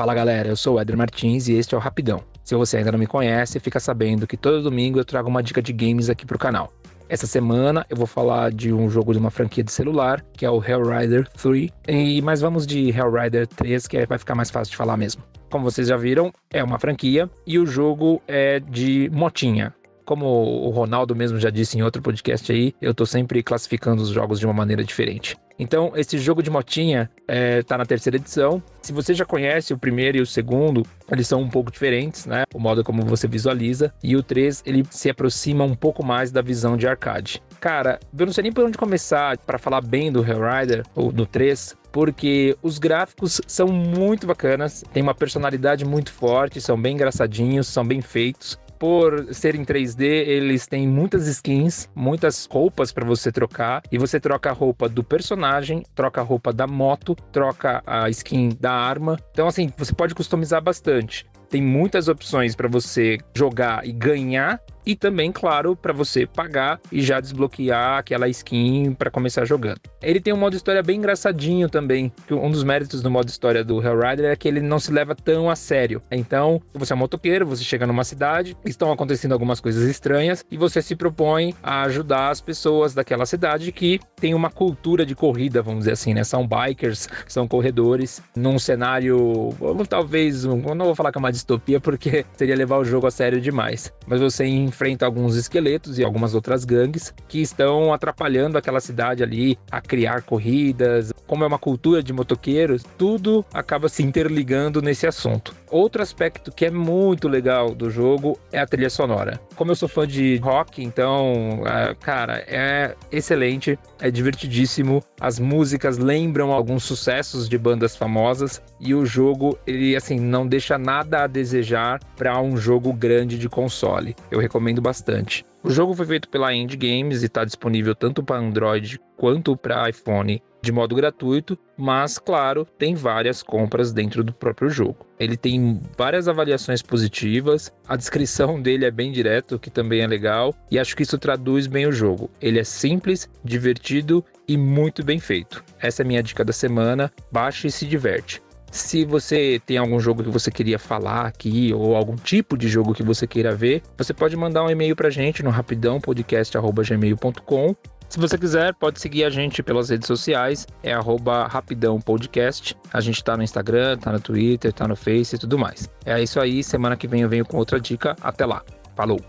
Fala galera, eu sou o Eder Martins e este é o Rapidão. Se você ainda não me conhece, fica sabendo que todo domingo eu trago uma dica de games aqui pro canal. Essa semana eu vou falar de um jogo de uma franquia de celular, que é o Hellrider 3, e mas vamos de Hellrider 3, que vai ficar mais fácil de falar mesmo. Como vocês já viram, é uma franquia e o jogo é de motinha. Como o Ronaldo mesmo já disse em outro podcast aí, eu tô sempre classificando os jogos de uma maneira diferente. Então, esse jogo de motinha é, na terceira edição. Se você já conhece o primeiro e o segundo, eles são um pouco diferentes, né? O modo como você visualiza. E o 3, ele se aproxima um pouco mais da visão de arcade. Cara, eu não sei nem por onde começar para falar bem do Hellrider, ou do 3, porque os gráficos são muito bacanas, tem uma personalidade muito forte, são bem engraçadinhos, são bem feitos por serem 3D, eles têm muitas skins, muitas roupas para você trocar. E você troca a roupa do personagem, troca a roupa da moto, troca a skin da arma. Então, assim, você pode customizar bastante. Tem muitas opções para você jogar e ganhar e também, claro, para você pagar e já desbloquear aquela skin para começar jogando. Ele tem um modo história bem engraçadinho também. Um dos méritos do modo história do Hellrider é que ele não se leva tão a sério. Então, você é um motoqueiro, você chega numa cidade, estão acontecendo algumas coisas estranhas e você se propõe a ajudar as pessoas daquela cidade que tem uma cultura de corrida, vamos dizer assim, né? São bikers, são corredores, num cenário, talvez, não vou falar que é uma distopia porque seria levar o jogo a sério demais, mas você enfrenta alguns esqueletos e algumas outras gangues que estão atrapalhando aquela cidade ali a criar corridas. Como é uma cultura de motoqueiros, tudo acaba se interligando nesse assunto. Outro aspecto que é muito legal do jogo é a trilha sonora. Como eu sou fã de rock, então, é, cara, é excelente, é divertidíssimo. As músicas lembram alguns sucessos de bandas famosas e o jogo, ele assim, não deixa nada a desejar para um jogo grande de console. Eu recomendo bastante. O jogo foi feito pela Indie Games e está disponível tanto para Android quanto para iPhone de modo gratuito, mas claro, tem várias compras dentro do próprio jogo. Ele tem várias avaliações positivas, a descrição dele é bem direto, que também é legal, e acho que isso traduz bem o jogo. Ele é simples, divertido e muito bem feito. Essa é a minha dica da semana. Baixe e se diverte. Se você tem algum jogo que você queria falar aqui ou algum tipo de jogo que você queira ver, você pode mandar um e-mail pra gente no rapidãopodcast@gmail.com. Se você quiser, pode seguir a gente pelas redes sociais, é @rapidãopodcast. A gente tá no Instagram, tá no Twitter, tá no Face e tudo mais. É isso aí, semana que vem eu venho com outra dica. Até lá. Falou.